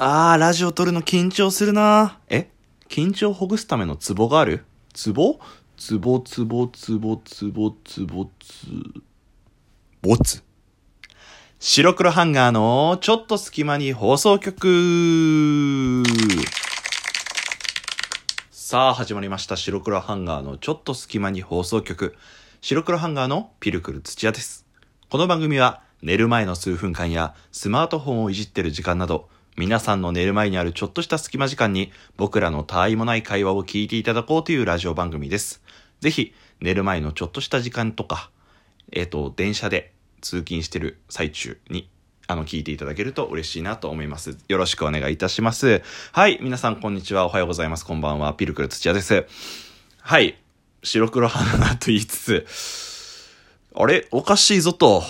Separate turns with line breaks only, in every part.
あー、ラジオ撮るの緊張するな。え？緊張をほぐすためのツボがある？ツボ？ツボツボツボツボツボツ、ボツ。白黒ハンガーのちょっと隙間に放送局。さあ始まりました。白黒ハンガーのちょっと隙間に放送局。白黒ハンガーのピルクル土屋です。この番組は寝る前の数分間やスマートフォンをいじってる時間など皆さんの寝る前にあるちょっとした隙間時間に僕らの他愛もない会話を聞いていただこうというラジオ番組ですぜひ寝る前のちょっとした時間とかえっ、と電車で通勤してる最中にあの、聞いていただけると嬉しいなと思います。よろしくお願いいたします。はい。皆さん、こんにちは。おはようございます。こんばんは。ピルクル土屋です。はい。白黒花だと言いつつ、あれ？おかしいぞと。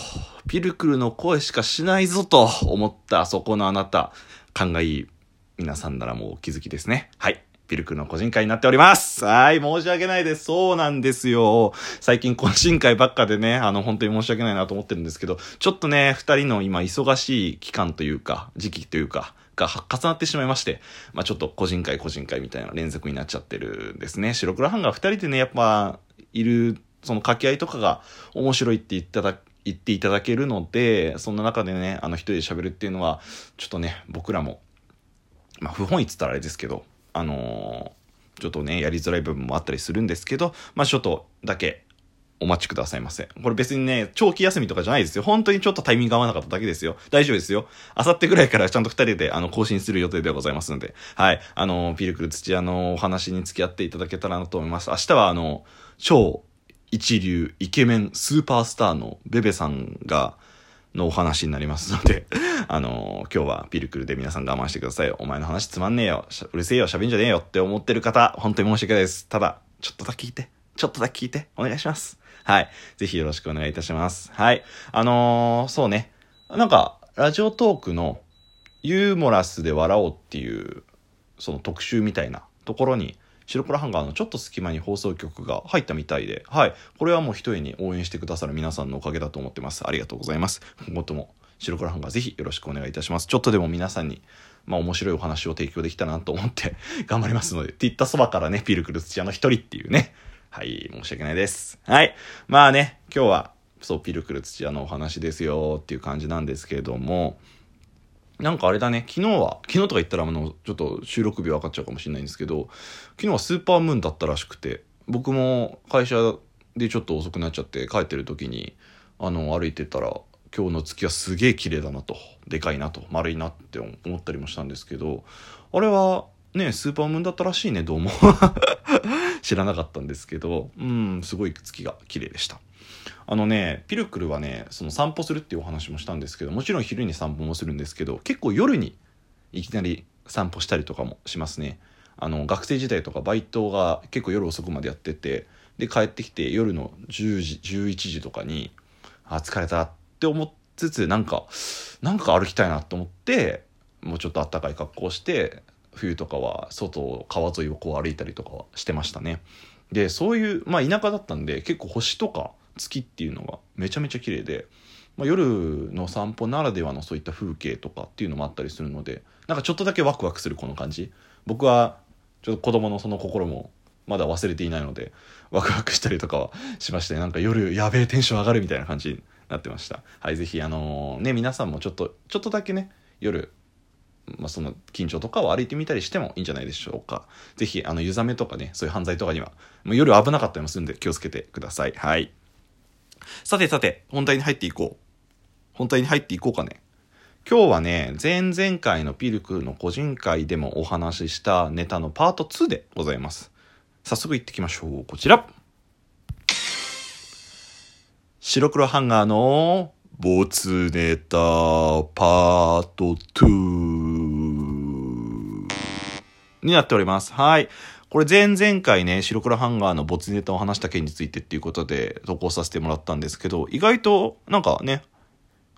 ピルクルの声しかしないぞと思ったそこのあなた。勘がいい皆さんならもうお気づきですね。はい。ピルクの個人会になっております。はい、申し訳ないです。そうなんですよ。最近個人会ばっかでね、あの、本当に申し訳ないなと思ってるんですけど、ちょっとね、二人の今忙しい期間というか、時期というか、が重なってしまいまして、まあちょっと個人会個人会みたいな連続になっちゃってるんですね。白黒ハンガー二人でね、やっぱ、いる、その掛け合いとかが面白いって言っただ言っていただけるので、そんな中でね、あの一人で喋るっていうのは、ちょっとね、僕らも、まあ不本意っつったらあれですけど、あのーちょっとね、やりづらい部分もあったりするんですけど、まあちょっとだけお待ちくださいませ。これ別にね、長期休みとかじゃないですよ。本当にちょっとタイミング合わなかっただけですよ。大丈夫ですよ。あさってぐらいからちゃんと二人であの更新する予定でございますので、はい。あの、ピルクル土屋のお話に付き合っていただけたらなと思います。明日はあの、超一流イケメンスーパースターのベベさんが、のお話になりますので、あの今日はピルクルで皆さん我慢してください。お前の話つまんねえよ。うるせえよ。喋んじゃねえよって思ってる方、本当に申し訳ないです。ただ、ちょっとだけ聞いて。ちょっとだけ聞いて。お願いします。はい。ぜひよろしくお願いいたします。はい。あのーそうね。なんか、ラジオトークのユーモラスで笑おうっていう、その特集みたいなところに、白黒ハンガーのちょっと隙間に放送局が入ったみたいで、はい。これはもう一重に応援してくださる皆さんのおかげだと思ってます。ありがとうございます。今後とも白黒ハンガーぜひよろしくお願いいたします。ちょっとでも皆さんに、まあ面白いお話を提供できたなと思って 頑張りますので、って言ったそばからね、ピルクル土屋の一人っていうね。はい、申し訳ないです。はい。まあね、今日は、そう、ピルクル土屋のお話ですよっていう感じなんですけれども、なんかあれだね、昨日は、昨日とか言ったらあの、ちょっと収録日分かっちゃうかもしれないんですけど、昨日はスーパームーンだったらしくて、僕も会社でちょっと遅くなっちゃって帰ってる時に、あの、歩いてたら、今日の月はすげえ綺麗だなと、でかいなと、丸いなって思ったりもしたんですけど、あれは、ね、スーパームーンだったらしいね、どうも。知らなかったんですけど、うん、すごい月が綺麗でした。あのね、ピルクルはね、その散歩するっていうお話もしたんですけど、もちろん昼に散歩もするんですけど、結構夜にいきなり散歩したりとかもしますね。あの、学生時代とかバイトが結構夜遅くまでやってて、で、帰ってきて夜の10時、11時とかに、あ、疲れたって思いつつ、なんか、なんか歩きたいなと思って、もうちょっと暖かい格好をして、冬とかは外川沿いをこう歩いたりとかはしてましたね。でそういう、まあ、田舎だったんで結構星とか月っていうのがめちゃめちゃ綺麗で、まあ、夜の散歩ならではのそういった風景とかっていうのもあったりするのでなんかちょっとだけワクワクするこの感じ僕はちょっと子供のその心もまだ忘れていないのでワクワクしたりとかはしましてなんか夜やべえテンション上がるみたいな感じになってましたはいぜひあのね皆さんもちょっとちょっとだけね夜まあ、その緊張とかを歩いてみたりしてもいいんじゃないでしょうか。ぜひ、あの、湯冷めとかね、そういう犯罪とかには、もう夜危なかったりもするんで気をつけてください。はい。さてさて、本題に入っていこう。本題に入っていこうかね。今日はね、前々回のピルクの個人会でもお話ししたネタのパート2でございます。早速行ってきましょう。こちら。白黒ハンガーの没ネタパート2になっております。はい。これ前々回ね、白黒ハンガーの没ネタを話した件についてっていうことで投稿させてもらったんですけど、意外となんかね、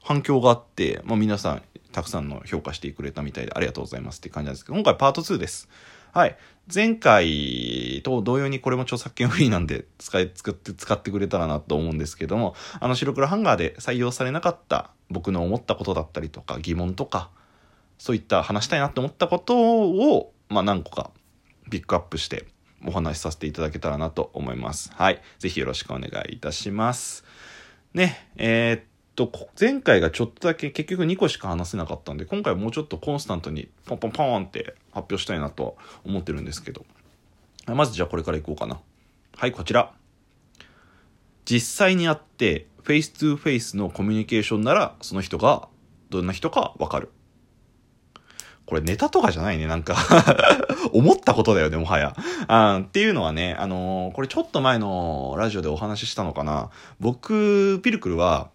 反響があって、まあ、皆さんたくさんの評価してくれたみたいでありがとうございますって感じなんですけど、今回パート2です。はい。前回と同様にこれも著作権フリーなんで使い、作って、使ってくれたらなと思うんですけども、あの白黒ハンガーで採用されなかった僕の思ったことだったりとか疑問とか、そういった話したいなって思ったことを、まあ、何個かピックアップしてお話しさせていただけたらなと思います。はい。ぜひよろしくお願いいたします。ね、えー、っと、前回がちょっとだけ結局2個しか話せなかったんで、今回もうちょっとコンスタントにポンポンポンって発表したいなと思ってるんですけど。まずじゃあこれからいこうかな。はい、こちら。実際に会ってフェイス2フェイスのコミュニケーションならその人がどんな人かわかる。これネタとかじゃないね、なんか 思ったことだよね、もはや。あっていうのはね、あのー、これちょっと前のラジオでお話ししたのかな。僕、ピルクルは、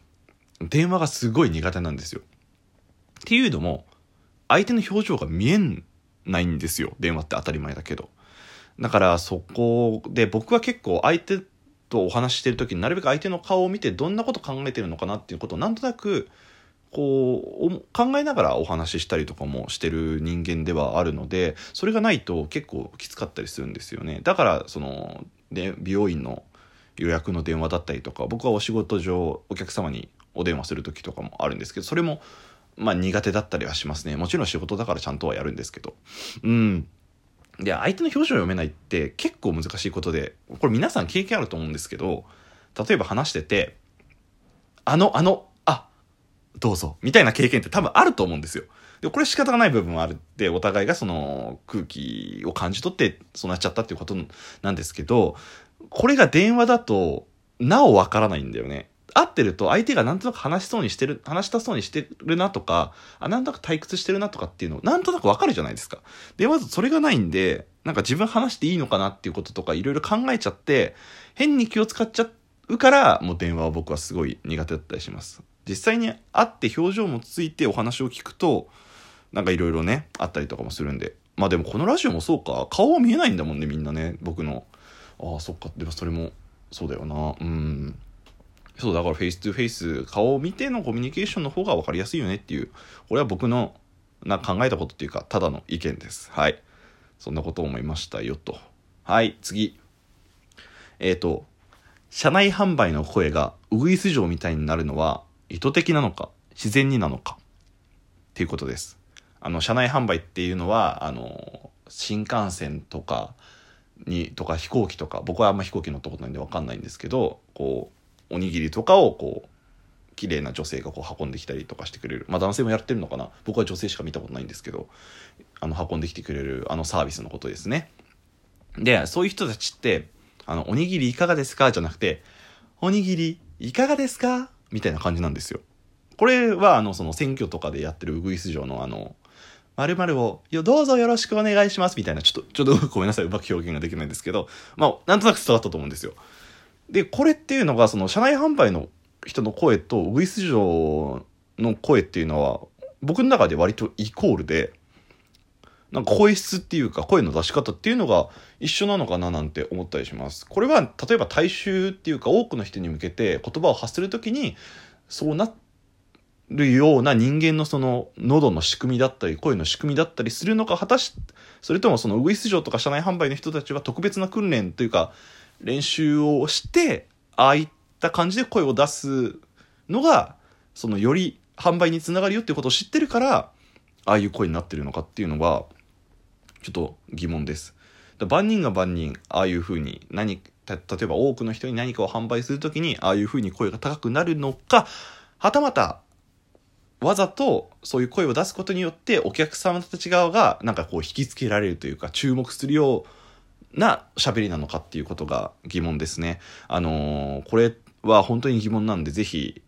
電話がすごい苦手なんですよ。っていうのも、相手の表情が見えないんですよ。電話って当たり前だけど。だからそこで僕は結構相手とお話ししてる時になるべく相手の顔を見てどんなこと考えてるのかなっていうことをなんとなくこう考えながらお話ししたりとかもしてる人間ではあるのでそれがないと結構きつかったりするんですよね。だからそので美容院の予約の電話だったりとか僕はお仕事上お客様にお電話する時とかもあるんですけどそれもまあ苦手だったりはしますね。もちろん仕事だからちゃんとはやるんですけど。うん。で相手の表情を読めないって結構難しいことでこれ皆さん経験あると思うんですけど例えば話しててあのあのどうぞ、みたいな経験って多分あると思うんですよ。で、これ仕方がない部分もあるって、お互いがその空気を感じ取ってそうなっちゃったっていうことなんですけど、これが電話だと、なおわからないんだよね。会ってると相手がなんとなく話しそうにしてる、話したそうにしてるなとか、あ、なんとなく退屈してるなとかっていうのなんとなくわかるじゃないですか。で、まずそれがないんで、なんか自分話していいのかなっていうこととかいろいろ考えちゃって、変に気を使っちゃうから、もう電話は僕はすごい苦手だったりします。実際に会って表情もついてお話を聞くとなんかいろいろねあったりとかもするんで。まあでもこのラジオもそうか。顔は見えないんだもんねみんなね僕の。ああそっか。でもそれもそうだよな。うん。そうだからフェイス2フェイス顔を見てのコミュニケーションの方が分かりやすいよねっていう。これは僕のな考えたことっていうかただの意見です。はい。そんなことを思いましたよと。はい次。えっ、ー、と社内販売の声がウグイス城みたいになるのは意図的なのか自然になのかっていうことです。あの車内販売っていうのはあの新幹線とかにとか飛行機とか僕はあんま飛行機乗ったことないんで分かんないんですけどこうおにぎりとかをこう綺麗な女性がこう運んできたりとかしてくれる。まあ男性もやってるのかな。僕は女性しか見たことないんですけどあの運んできてくれるあのサービスのことですね。でそういう人たちってあのおにぎりいかがですか？じゃなくておにぎりいかがですか？みたいな感じなんですよ。これは、あの、その選挙とかでやってるウグイス城のあの、〇〇を、よ、どうぞよろしくお願いします、みたいな、ちょっと、ちょっとごめんなさい、うまく表現ができないんですけど、まあ、なんとなく伝わったと思うんですよ。で、これっていうのが、その、社内販売の人の声と、ウグイス城の声っていうのは、僕の中で割とイコールで、なんか声質っていうか声の出し方っていうのが一緒なのかななんて思ったりします。これは例えば大衆っていうか多くの人に向けて言葉を発する時にそうなるような人間のその喉の仕組みだったり声の仕組みだったりするのか果たしそれともそのウグイス城とか社内販売の人たちは特別な訓練というか練習をしてああいった感じで声を出すのがそのより販売につながるよっていうことを知ってるからああいう声になってるのかっていうのがちょっと疑問です。万人が万人ああいうふうに何例えば多くの人に何かを販売する時にああいうふうに声が高くなるのかはたまたわざとそういう声を出すことによってお客様たち側がなんかこう引きつけられるというか注目するような喋りなのかっていうことが疑問ですね。あのー、これは本当に疑問なんでぜひ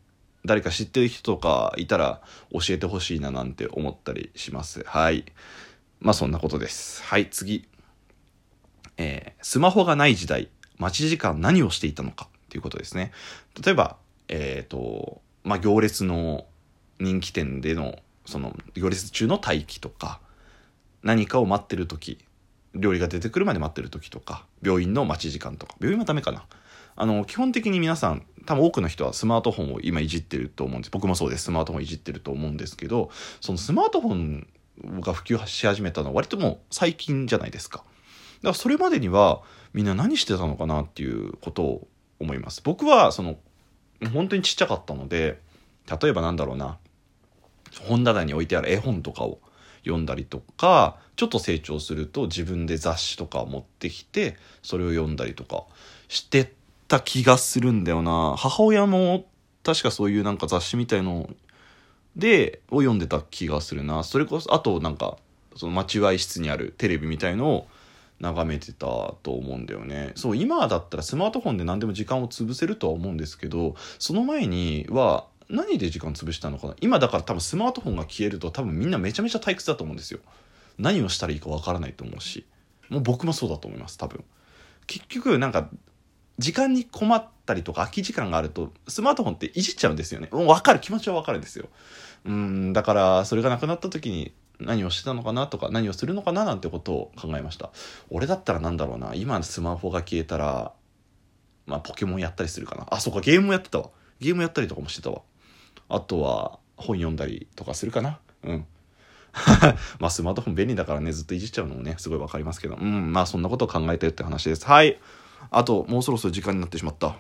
誰か知ってる人とかいたら教えてほしいななんて思ったりします。はい。まあそんなことです。はい、次。えー、スマホがない時代、待ち時間何をしていたのかっていうことですね。例えば、えっ、ー、と、まあ行列の人気店での、その行列中の待機とか、何かを待ってる時、料理が出てくるまで待ってる時とか、病院の待ち時間とか、病院はダメかな。あの、基本的に皆さん、多分多くの人はスマートフォンを今いじってると思うんです。僕もそうです。スマートフォンいじってると思うんですけど、そのスマートフォンが普及し始めたのは割ともう最近じゃないですか。だからそれまでにはみんな何してたのかなっていうことを思います。僕はその本当にちっちゃかったので例えばなんだろうな本棚に置いてある絵本とかを読んだりとかちょっと成長すると自分で雑誌とかを持ってきてそれを読んだりとかしてた気がするんだよな母親も確かそういうなんか雑誌みたいのでを読んでた気がするな。それこそあとなんかその待合室にあるテレビみたいのを眺めてたと思うんだよね。そう今だったらスマートフォンで何でも時間を潰せるとは思うんですけどその前には何で時間潰したのかな。今だから多分スマートフォンが消えると多分みんなめちゃめちゃ退屈だと思うんですよ。何をしたらいいかわからないと思うし。もう僕もそうだと思います多分。結局なんか時間に困ったりとか空き時間があるとスマートフォンっていじっちゃうんですよね。もう分かる。気持ちは分かるんですよ。うんだからそれがなくなった時に何をしてたのかなとか何をするのかななんてことを考えました。俺だったらなんだろうな。今スマホが消えたらまあポケモンやったりするかな。あそうかゲームもやってたわ。ゲームやったりとかもしてたわ。あとは本読んだりとかするかな。うん。まあスマートフォン便利だからねずっといじっちゃうのもねすごいわかりますけど。うんまあそんなことを考えてるって話です。はい。あともうそろそろ時間になってしまった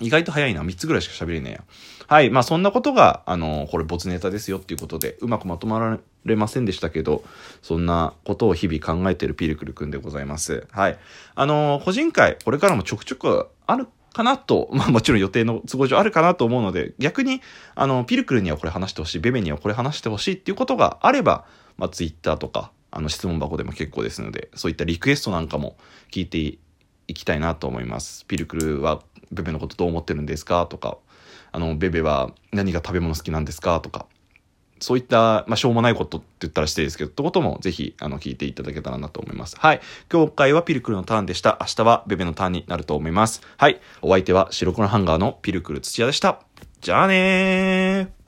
意外と早いな。3つぐらいしか喋れねえや。はい。まあそんなことが、あの、これ没ネタですよっていうことで、うまくまとまられませんでしたけど、そんなことを日々考えてるピルクルくんでございます。はい。あの、個人会、これからもちょくちょくあるかなと、まあもちろん予定の都合上あるかなと思うので、逆に、あの、ピルクルにはこれ話してほしい、ベベにはこれ話してほしいっていうことがあれば、まあツイッターとか、あの質問箱でも結構ですので、そういったリクエストなんかも聞いていきたいなと思います。ピルクルはベベのことどう思ってるんですか？とか、あの、ベベは何が食べ物好きなんですか？とか、そういった、まあ、しょうもないことって言ったら失礼ですけど、ってこともぜひ、あの、聞いていただけたらなと思います。はい。今回はピルクルのターンでした。明日はベベのターンになると思います。はい。お相手は白黒ハンガーのピルクル土屋でした。じゃあねー。